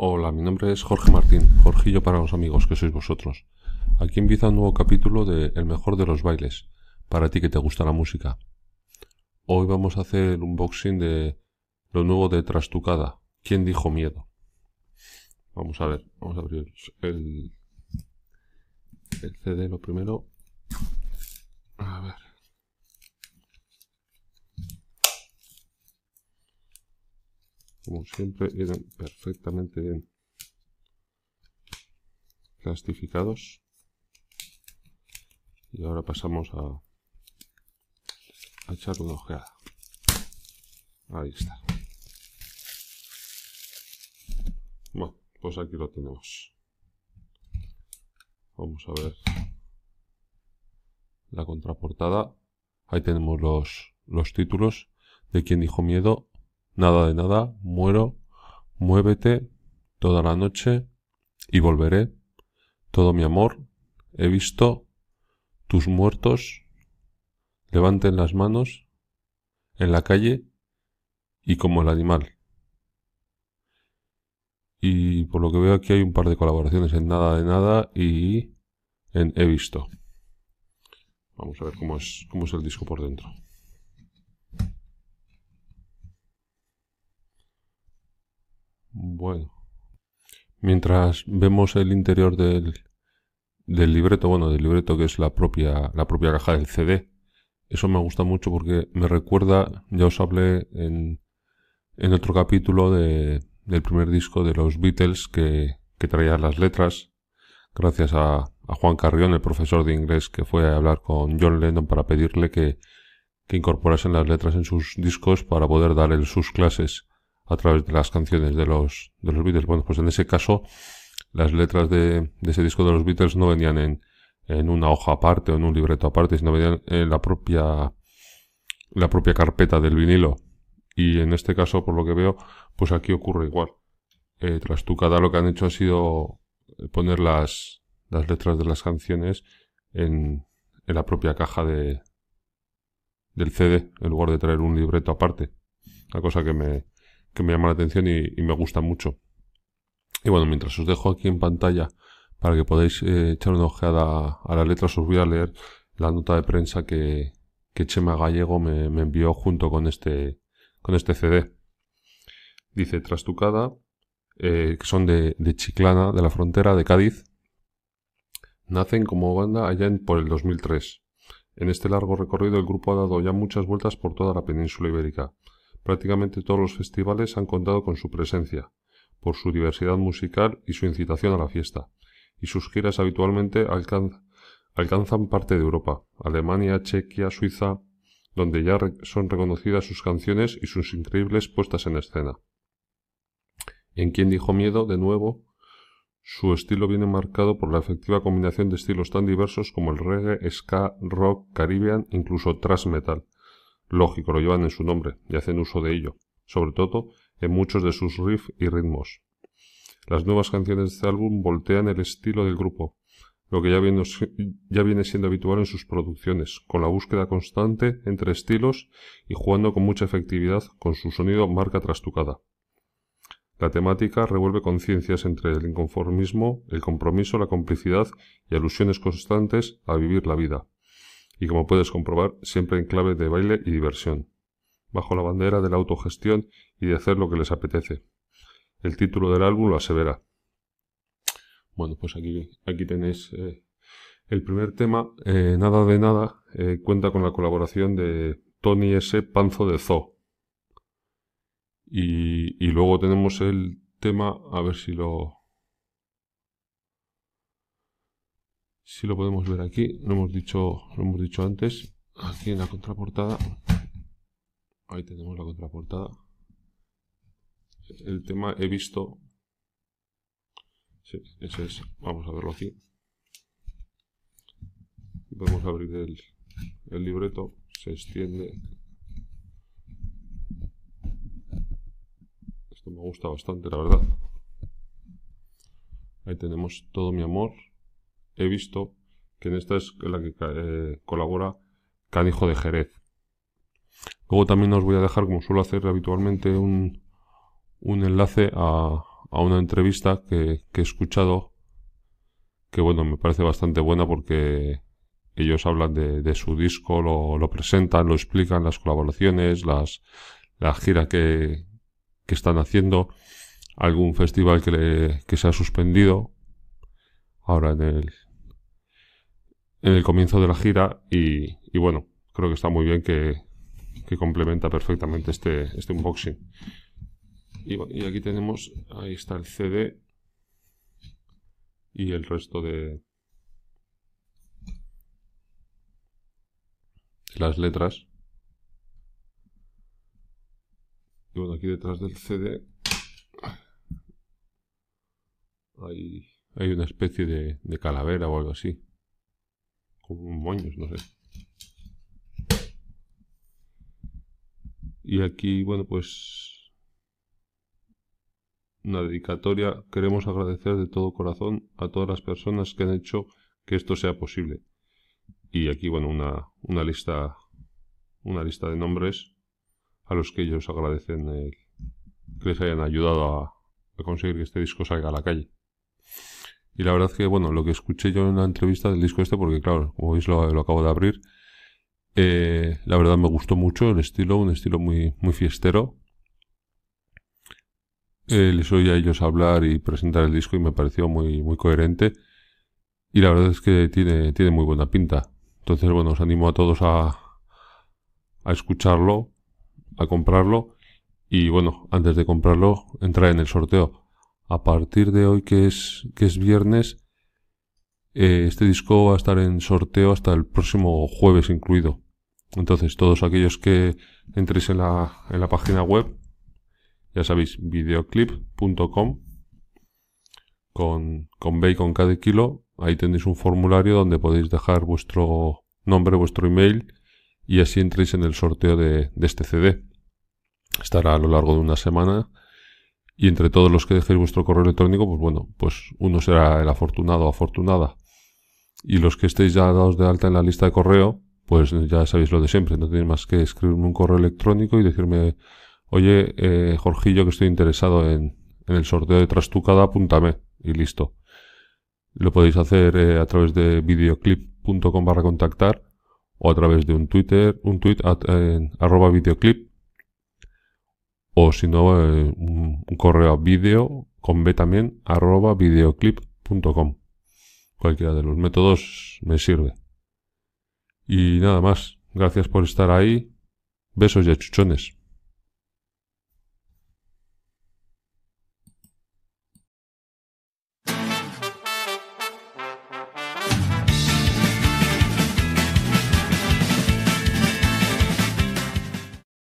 Hola, mi nombre es Jorge Martín, Jorgillo para los amigos que sois vosotros. Aquí empieza un nuevo capítulo de El mejor de los bailes, para ti que te gusta la música. Hoy vamos a hacer un unboxing de lo nuevo de Trastucada, ¿Quién dijo miedo? Vamos a ver, vamos a abrir el, el CD lo primero. Como siempre eran perfectamente bien plastificados y ahora pasamos a, echar una ojeada. Ahí está. Bueno pues aquí lo tenemos. Vamos a ver la contraportada. Ahí tenemos los, los títulos de quien dijo miedo nada de nada, muero, muévete toda la noche y volveré, todo mi amor, he visto tus muertos, levanten las manos en la calle y como el animal. Y por lo que veo aquí hay un par de colaboraciones en Nada de Nada y en He visto. Vamos a ver cómo es, cómo es el disco por dentro. Bueno. Mientras vemos el interior del, del libreto, bueno, del libreto que es la propia, la propia caja del CD, eso me gusta mucho porque me recuerda, ya os hablé en, en otro capítulo de, del primer disco de los Beatles que, que traía las letras, gracias a, Juan Carrión, el profesor de inglés que fue a hablar con John Lennon para pedirle que, que incorporasen las letras en sus discos para poder dar sus clases a través de las canciones de los, de los Beatles. Bueno, pues en ese caso, las letras de, de ese disco de los Beatles no venían en, en una hoja aparte o en un libreto aparte, sino venían en la propia, la propia carpeta del vinilo. Y en este caso, por lo que veo, pues aquí ocurre igual. Eh, tras tu cada lo que han hecho ha sido poner las, las letras de las canciones en, en la propia caja de, del CD, en lugar de traer un libreto aparte. Una cosa que me, que me llama la atención y, me gusta mucho. Y bueno, mientras os dejo aquí en pantalla para que podáis eh, echar una ojeada a las letras, os voy a leer la nota de prensa que, que Chema Gallego me, envió junto con este, con este CD. Dice Trastucada, eh, que son de, de, Chiclana, de la frontera de Cádiz, nacen como banda allá en, por el 2003. En este largo recorrido el grupo ha dado ya muchas vueltas por toda la península ibérica. Prácticamente todos los festivales han contado con su presencia, por su diversidad musical y su incitación a la fiesta, y sus giras habitualmente alcanzan parte de Europa, Alemania, Chequia, Suiza, donde ya son reconocidas sus canciones y sus increíbles puestas en escena. En quien dijo miedo, de nuevo, su estilo viene marcado por la efectiva combinación de estilos tan diversos como el reggae, ska, rock, caribbean, incluso thrash metal, Lógico, lo llevan en su nombre y hacen uso de ello, sobre todo en muchos de sus riffs y ritmos. Las nuevas canciones de este álbum voltean el estilo del grupo, lo que ya viene, ya viene, siendo habitual en sus producciones, con la búsqueda constante entre estilos y jugando con mucha efectividad con su sonido marca trastucada. La temática revuelve conciencias entre el inconformismo, el compromiso, la complicidad y alusiones constantes a vivir la vida y como puedes comprobar, siempre en clave de baile y diversión, bajo la bandera de la autogestión y de hacer lo que les apetece. El título del álbum lo asevera. Bueno, pues aquí, aquí tenéis eh, el primer tema, eh, Nada de Nada, eh, cuenta con la colaboración de Tony S. Panzo de Zoo. Y, y luego tenemos el tema, a ver si lo, Si lo podemos ver aquí, lo hemos dicho, lo hemos dicho antes, aquí en la contraportada. Ahí tenemos la contraportada. El tema he visto. Sí, ese es. Vamos a verlo aquí. Podemos abrir el, el libreto. Se extiende. Esto me gusta bastante, la verdad. Ahí tenemos todo mi amor he visto que en esta es la que eh, colabora Canijo de Jerez. Luego también os voy a dejar, como suelo hacer habitualmente, un, un enlace a, a una entrevista que, que he escuchado que bueno, me parece bastante buena porque ellos hablan de, su disco, lo, lo, presentan, lo explican, las colaboraciones, las, la gira que, que están haciendo, algún festival que, le, que se ha suspendido ahora en el, en el comienzo de la gira y, bueno, creo que está muy bien que, complementa perfectamente este, este unboxing. Y, y aquí tenemos, ahí está el CD y el resto de las letras. Y bueno, aquí detrás del CD hay, hay una especie de calavera o algo así. Como moños, no sé. Y aquí, bueno, pues una dedicatoria. Queremos agradecer de todo corazón a todas las personas que han hecho que esto sea posible. Y aquí, bueno, una, una lista, una lista de nombres a los que ellos agradecen que les hayan ayudado a, conseguir que este disco salga a la calle. Y la verdad que, bueno, lo que escuché yo en la entrevista del disco este, porque claro, como veis lo, acabo de abrir, eh, la verdad me gustó mucho el estilo, un estilo muy, muy fiestero, eh, les oí a ellos hablar y presentar el disco y me pareció muy, muy coherente. Y la verdad es que tiene, tiene muy buena pinta. Entonces, bueno, os animo a todos a, a escucharlo, a comprarlo. Y bueno, antes de comprarlo, entrar en el sorteo. A partir de hoy, que es, que es viernes, eh, este disco va a estar en sorteo hasta el próximo jueves incluido. Entonces, todos aquellos que entréis en la, en la página web, ya sabéis, videoclip.com con, con B con cada kilo. Ahí tenéis un formulario donde podéis dejar vuestro nombre, vuestro email y así entréis en el sorteo de este CD. Estará a lo largo de una semana y entre todos los que dejéis vuestro correo electrónico, pues bueno, pues uno será el afortunado o afortunada. Y los que estéis ya dados de alta en la lista de correo, pues ya sabéis lo de siempre, no tenéis más que escribirme un correo electrónico y decirme oye, eh, Jorgillo, que estoy interesado en, el sorteo de Trastucada, apúntame y listo. Lo podéis hacer eh, a través de videoclip.com barra contactar o a través de un Twitter, un tweet arroba videoclip o si no, eh, un, correo a video con B también arroba videoclip.com. Cualquiera de los métodos me sirve. Y nada más. Gracias por estar ahí. Besos y achuchones.